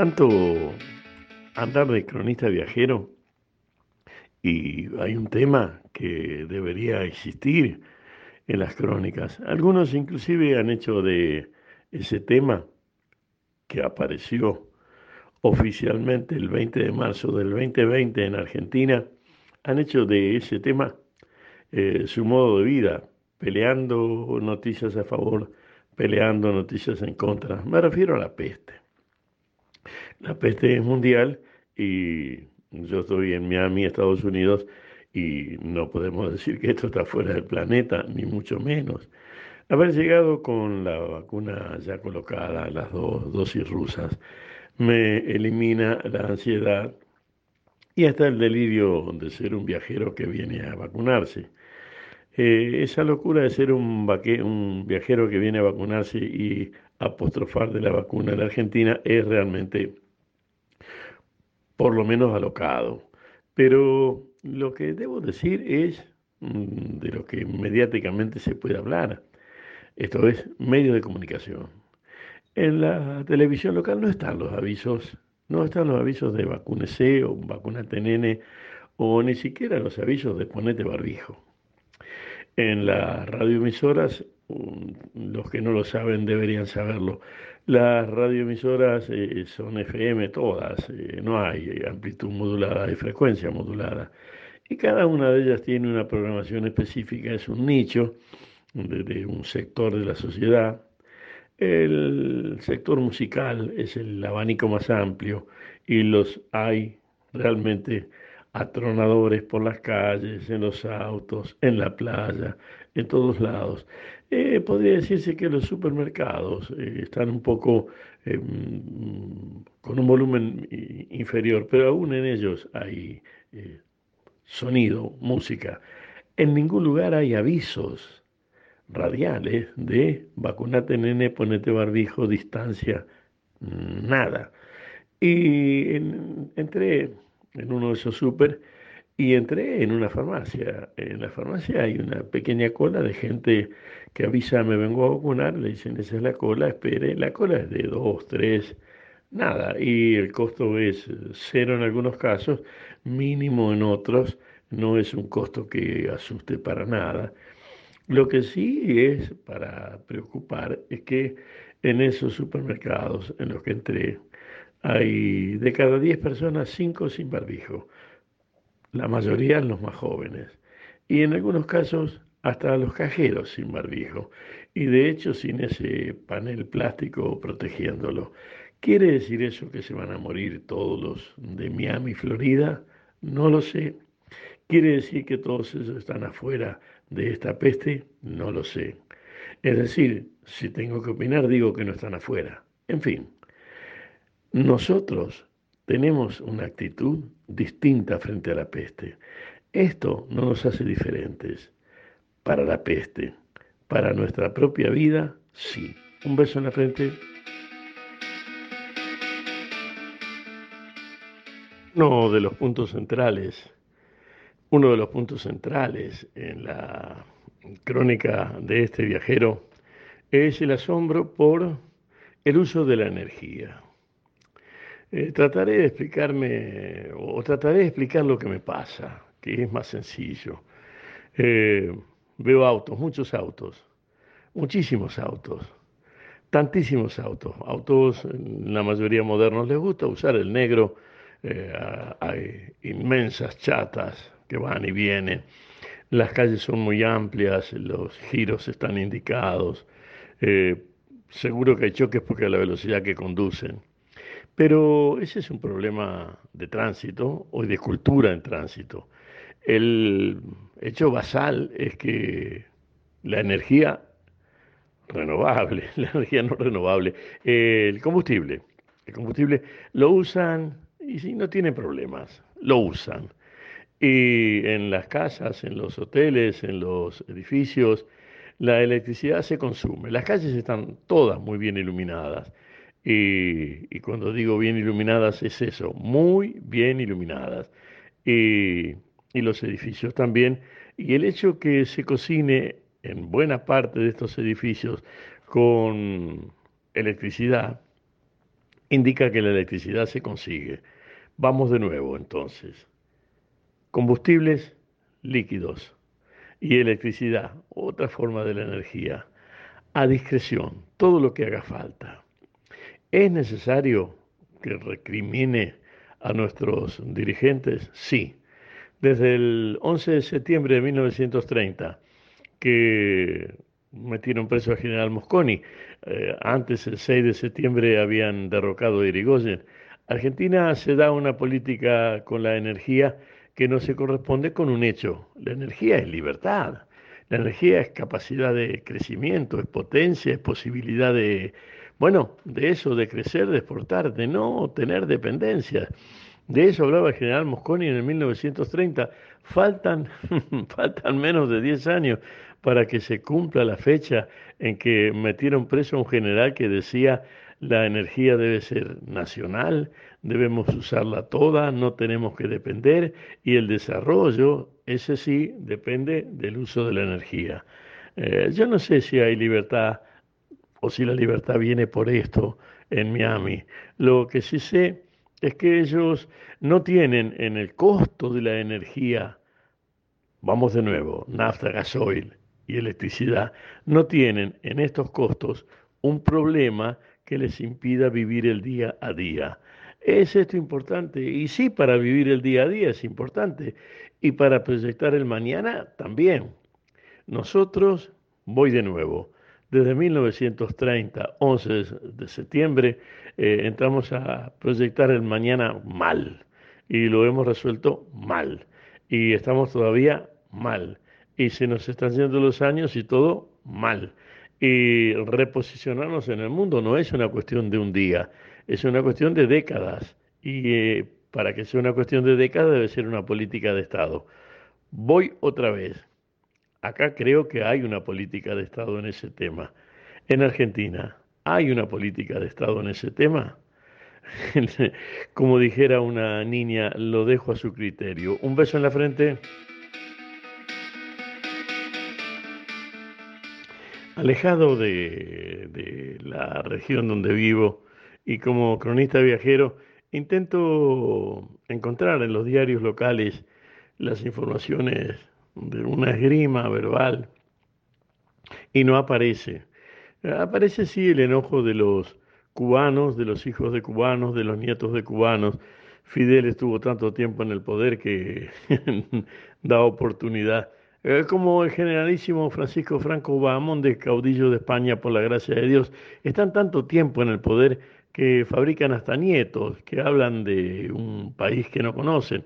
tanto andar de cronista viajero y hay un tema que debería existir en las crónicas. Algunos inclusive han hecho de ese tema que apareció oficialmente el 20 de marzo del 2020 en Argentina, han hecho de ese tema eh, su modo de vida, peleando noticias a favor, peleando noticias en contra. Me refiero a la peste. La peste es mundial y yo estoy en Miami, Estados Unidos, y no podemos decir que esto está fuera del planeta, ni mucho menos. Haber llegado con la vacuna ya colocada, las dos dosis rusas, me elimina la ansiedad y hasta el delirio de ser un viajero que viene a vacunarse. Eh, esa locura de ser un, un viajero que viene a vacunarse y apostrofar de la vacuna en la Argentina es realmente por lo menos alocado. Pero lo que debo decir es mm, de lo que mediáticamente se puede hablar. Esto es medio de comunicación. En la televisión local no están los avisos, no están los avisos de vacúnese o vacunate nene, o ni siquiera los avisos de ponete barbijo. En las radioemisoras, mm, los que no lo saben deberían saberlo, las radioemisoras eh, son FM todas, eh, no hay amplitud modulada, hay frecuencia modulada. Y cada una de ellas tiene una programación específica, es un nicho de, un sector de la sociedad. El sector musical es el abanico más amplio y los hay realmente atronadores por las calles, en los autos, en la playa, en todos lados. Eh, podría decirse que los supermercados eh, están un poco em, con un volumen inferior, pero aún en ellos hay eh, sonido, música. En ningún lugar hay avisos radiales de vacunate nene, ponete barbijo, distancia, nada. Y entré en uno de esos super y entré en una farmacia. En la farmacia hay una pequeña cola de gente que avisa, me vengo a vacunar, le dicen, esa es la cola, espere, la cola es de dos, tres, nada, y el costo es cero en algunos casos, mínimo en otros, no es un costo que asuste para nada. Lo que sí es para preocupar es que en esos supermercados en los que entré hay de cada 10 personas, 5 sin barbijo la mayoría los más jóvenes, y en algunos casos hasta los cajeros sin barbijo, y de hecho sin ese panel plástico protegiéndolo. ¿Quiere decir eso que se van a morir todos los de Miami, Florida? No lo sé. ¿Quiere decir que todos esos están afuera de esta peste? No lo sé. Es decir, si tengo que opinar, digo que no están afuera. En fin, nosotros tenemos una actitud distinta frente a la peste. Esto no nos hace diferentes. Para la peste, para nuestra propia vida, sí. Un beso en la frente. Uno de los puntos centrales, uno de los puntos centrales en la crónica de este viajero es el asombro por el uso de la energía. Eh, trataré de explicarme, o trataré de explicar lo que me pasa, que es más sencillo. Eh, veo autos, muchos autos, muchísimos autos, tantísimos autos. Autos, la mayoría modernos les gusta usar el negro, eh, hay inmensas chatas que van y vienen. Las calles son muy amplias, los giros están indicados. seguro que hay choques porque la velocidad que conducen. Pero ese es un problema de tránsito o de cultura en tránsito. El hecho basal es que la energía renovable, la energía no renovable, el combustible, el combustible lo usan y si no tienen problemas, lo usan. Y en las casas, en los hoteles, en los edificios, la electricidad se consume. Las calles están todas muy bien iluminadas. Y, cuando digo bien iluminadas es eso, muy bien iluminadas. Y, y los edificios también. Y el hecho que se cocine en buena parte de estos edificios con electricidad indica que la electricidad se consigue. Vamos de nuevo entonces. Combustibles líquidos y electricidad, otra forma de la energía, a discreción, todo lo que haga falta. ¿Es necesario que recrimine a nuestros dirigentes? Sí. Desde el 11 de septiembre de 1930, que metieron preso a General Mosconi, eh, antes el 6 de septiembre habían derrocado a Irigoyen, Argentina se da una política con la energía que no se corresponde con un hecho. La energía es libertad, la energía es capacidad de crecimiento, es potencia, es posibilidad de, bueno, de eso, de crecer, de exportar, de no tener dependencias. De eso hablaba el general Mosconi en el 1930. Faltan, faltan menos de 10 años para que se cumpla la fecha en que metieron preso a un general que decía la energía debe ser nacional, debemos usarla toda, no tenemos que depender y el desarrollo, ese sí, depende del uso de la energía. Eh, yo no sé si hay libertad o si la libertad viene por esto en Miami. Lo que sí sé es que ellos no tienen en el costo de la energía, vamos de nuevo, nafta, gasoil y electricidad, no tienen en estos costos un problema que les impida vivir el día a día. ¿Es esto importante? Y sí, para vivir el día a día es importante. Y para proyectar el mañana también. Nosotros, voy de nuevo, desde 1930, 11 de septiembre, eh, entramos a proyectar el mañana mal. Y lo hemos resuelto mal. Y estamos todavía mal. Y se nos están yendo los años y todo mal y reposicionarnos en el mundo no es una cuestión de un día, es una cuestión de décadas. Y eh, para que sea una cuestión de décadas debe ser una política de Estado. Voy otra vez. Acá creo que hay una política de Estado en ese tema. En Argentina, ¿hay una política de Estado en ese tema? Como dijera una niña, lo dejo a su criterio. Un beso en la frente. alejado de, la región donde vivo y como cronista viajero, intento encontrar en los diarios locales las informaciones de una esgrima verbal y no aparece. Aparece sí el enojo de los cubanos, de los hijos de cubanos, de los nietos de cubanos. Fidel estuvo tanto tiempo en el poder que da oportunidad como el generalísimo Francisco Franco Bahamonde, caudillo de España por la gracia de Dios, están tanto tiempo en el poder que fabrican hasta nietos que hablan de un país que no conocen.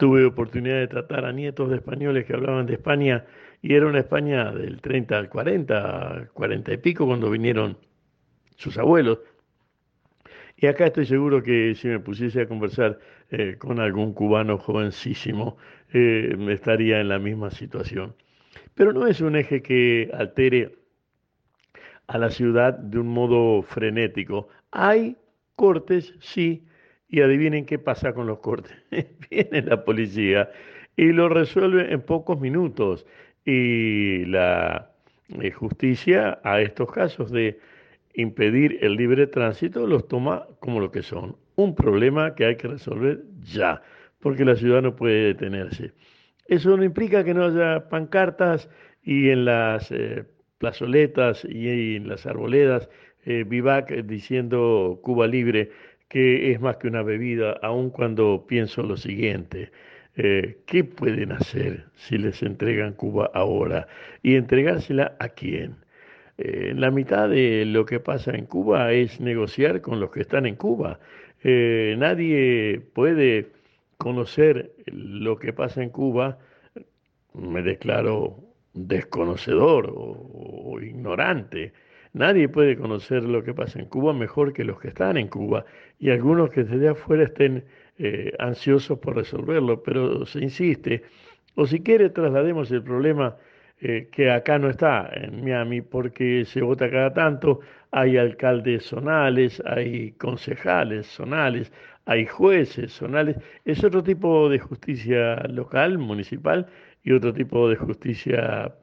Tuve oportunidad de tratar a nietos de españoles que hablaban de España y era una España del 30 al 40, 40 y pico cuando vinieron sus abuelos. Y acá estoy seguro que si me pusiese a conversar eh, con algún cubano jovencísimo, eh, estaría en la misma situación. Pero no es un eje que altere a la ciudad de un modo frenético. Hay cortes, sí, y adivinen qué pasa con los cortes. Viene la policía y lo resuelve en pocos minutos. Y la eh, justicia a estos casos de impedir el libre tránsito los toma como lo que son, un problema que hay que resolver ya porque la ciudad no puede detenerse. Eso no implica que no haya pancartas y en las eh, plazoletas y en las arboledas eh, vivac diciendo Cuba libre, que es más que una bebida, aun cuando pienso lo siguiente. Eh, ¿Qué pueden hacer si les entregan Cuba ahora? ¿Y entregársela a quién? la mitad de lo que pasa en Cuba es negociar con los que están en Cuba. nadie puede conocer lo que pasa en Cuba, me declaro desconocedor o, ignorante. Nadie puede conocer lo que pasa en Cuba mejor que los que están en Cuba y algunos que desde afuera estén eh, ansiosos por resolverlo, pero se insiste. O si quiere, traslademos el problema eh, que acá no está en Miami porque se vota cada tanto, hay alcaldes zonales, hay concejales zonales, hay jueces zonales, es otro tipo de justicia local, municipal, y otro tipo de justicia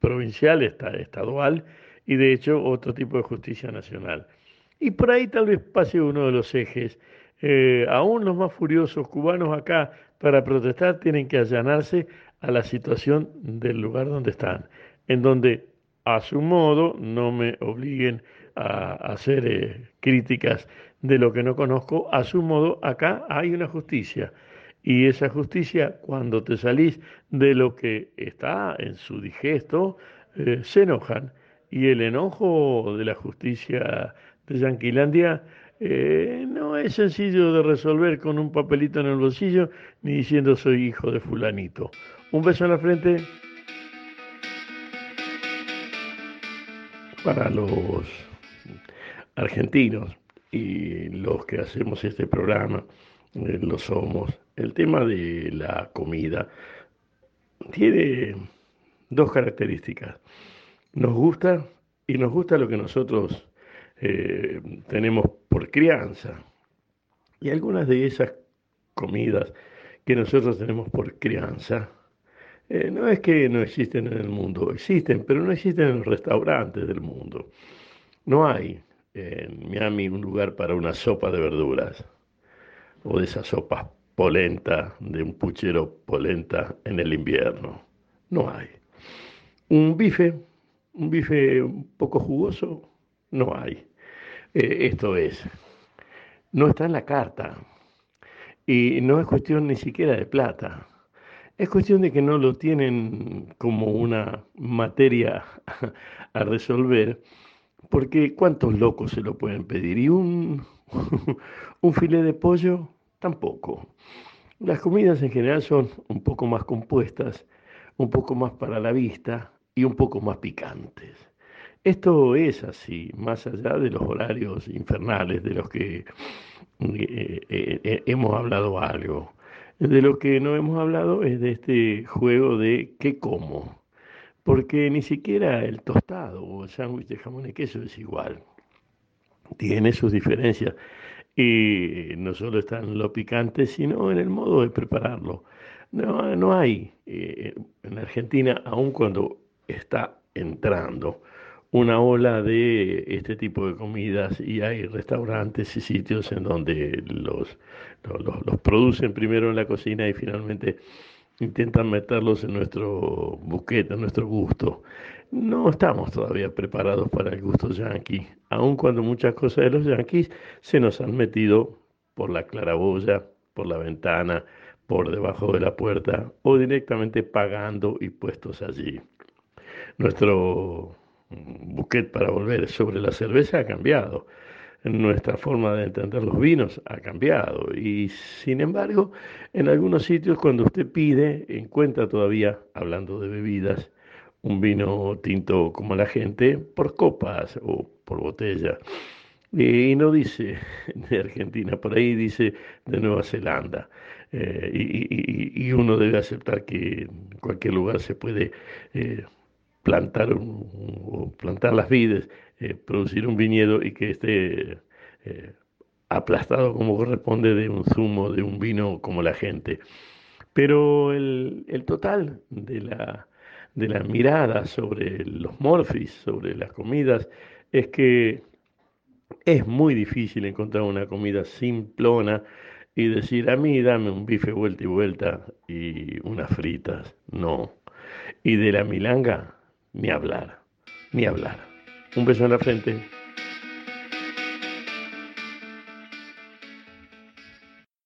provincial, estadual, y de hecho otro tipo de justicia nacional. Y por ahí tal vez pase uno de los ejes. Eh, aún los más furiosos cubanos acá para protestar tienen que allanarse a la situación del lugar donde están, en donde a su modo no me obliguen a, hacer eh, críticas de lo que no conozco, a su modo acá hay una justicia. Y esa justicia, cuando te salís de lo que está en su digesto, eh, se enojan. Y el enojo de la justicia de Yanquilandia eh, no es sencillo de resolver con un papelito en el bolsillo ni diciendo soy hijo de fulanito. Un beso en la frente. Para los argentinos y los que hacemos este programa, eh, lo somos, el tema de la comida tiene dos características. Nos gusta y nos gusta lo que nosotros eh, tenemos por crianza. Y algunas de esas comidas que nosotros tenemos por crianza, eh, no es que no existen en el mundo, existen, pero no existen en los restaurantes del mundo. No hay en Miami un lugar para una sopa de verduras o de esa sopa polenta, de un puchero polenta en el invierno. No hay. Un bife, un bife un poco jugoso, no hay. Eh, esto es, no está en la carta. Y no es cuestión ni siquiera de plata. Es cuestión de que no lo tienen como una materia a resolver, porque ¿cuántos locos se lo pueden pedir? Y un, un filé de pollo, tampoco. Las comidas en general son un poco más compuestas, un poco más para la vista y un poco más picantes. Esto es así, más allá de los horarios infernales de los que eh, eh, eh, hemos hablado algo. De lo que no hemos hablado es de este juego de qué como, porque ni siquiera el tostado o el sándwich de jamón y queso es igual. Tiene sus diferencias y no solo está en lo picante, sino en el modo de prepararlo. No, no hay en Argentina, aun cuando está entrando, una ola de este tipo de comidas y hay restaurantes y sitios en donde los, los, producen primero en la cocina y finalmente intentan meterlos en nuestro buquete, en nuestro gusto. No estamos todavía preparados para el gusto yanqui, aun cuando muchas cosas de los yanquis se nos han metido por la claraboya, por la ventana, por debajo de la puerta o directamente pagando y puestos allí. Nuestro buquet para volver sobre la cerveza ha cambiado. Nuestra forma de entender los vinos ha cambiado y sin embargo en algunos sitios cuando usted pide encuentra todavía, hablando de bebidas, un vino tinto como la gente por copas o por botella. Y no dice de Argentina, por ahí dice de Nueva Zelanda. Eh, y, uno debe aceptar que en cualquier lugar se puede eh, plantar, plantar las vides, eh, producir un viñedo y que esté eh, aplastado como corresponde de un zumo, de un vino como la gente. Pero el, total de la, de la mirada sobre los morfis, sobre las comidas, es que es muy difícil encontrar una comida simplona y decir a mí dame un bife vuelta y vuelta y unas fritas. No. Y de la milanga, ni hablar, ni hablar. Un beso en la frente.